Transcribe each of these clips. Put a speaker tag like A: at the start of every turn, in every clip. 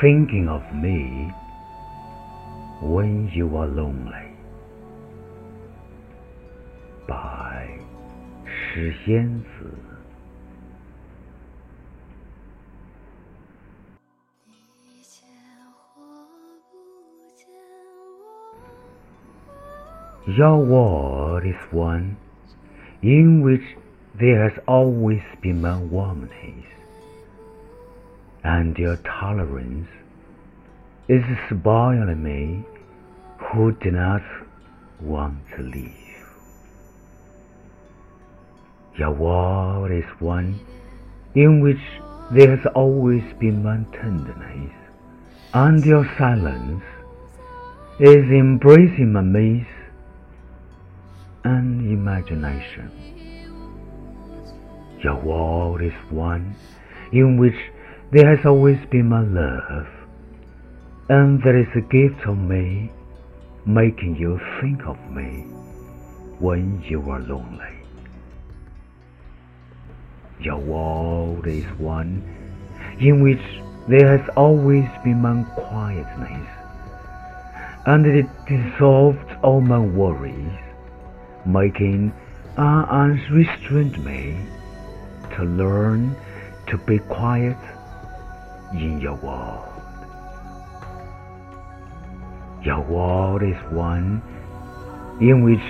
A: thinking of me when you are lonely. 百诗仙子。
B: 你见或不见我。
A: Your world is one in which there has always been my warmness, and your tolerance is spoiling me who do not want to leave. Your world is one in which there has always been my tenderness, and your silence is embracing my maze and imagination. Your world is one in which there has always been my love, and there is a gift of me making you think of me when you are lonely. Your world is one in which there has always been my quietness, and it dissolved all my worries, making an unrestrained me to learn to be quiet in your world. Your world is one in which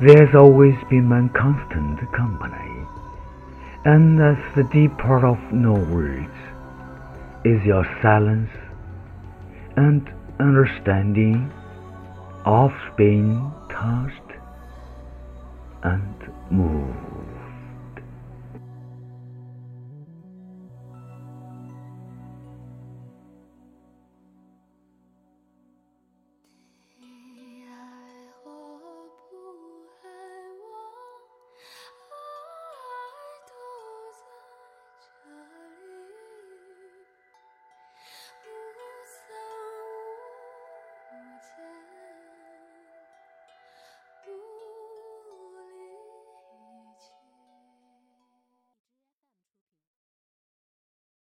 A: there's always been my constant company, and as the deep part of no words is your silence and understanding of being touched and moved. 着。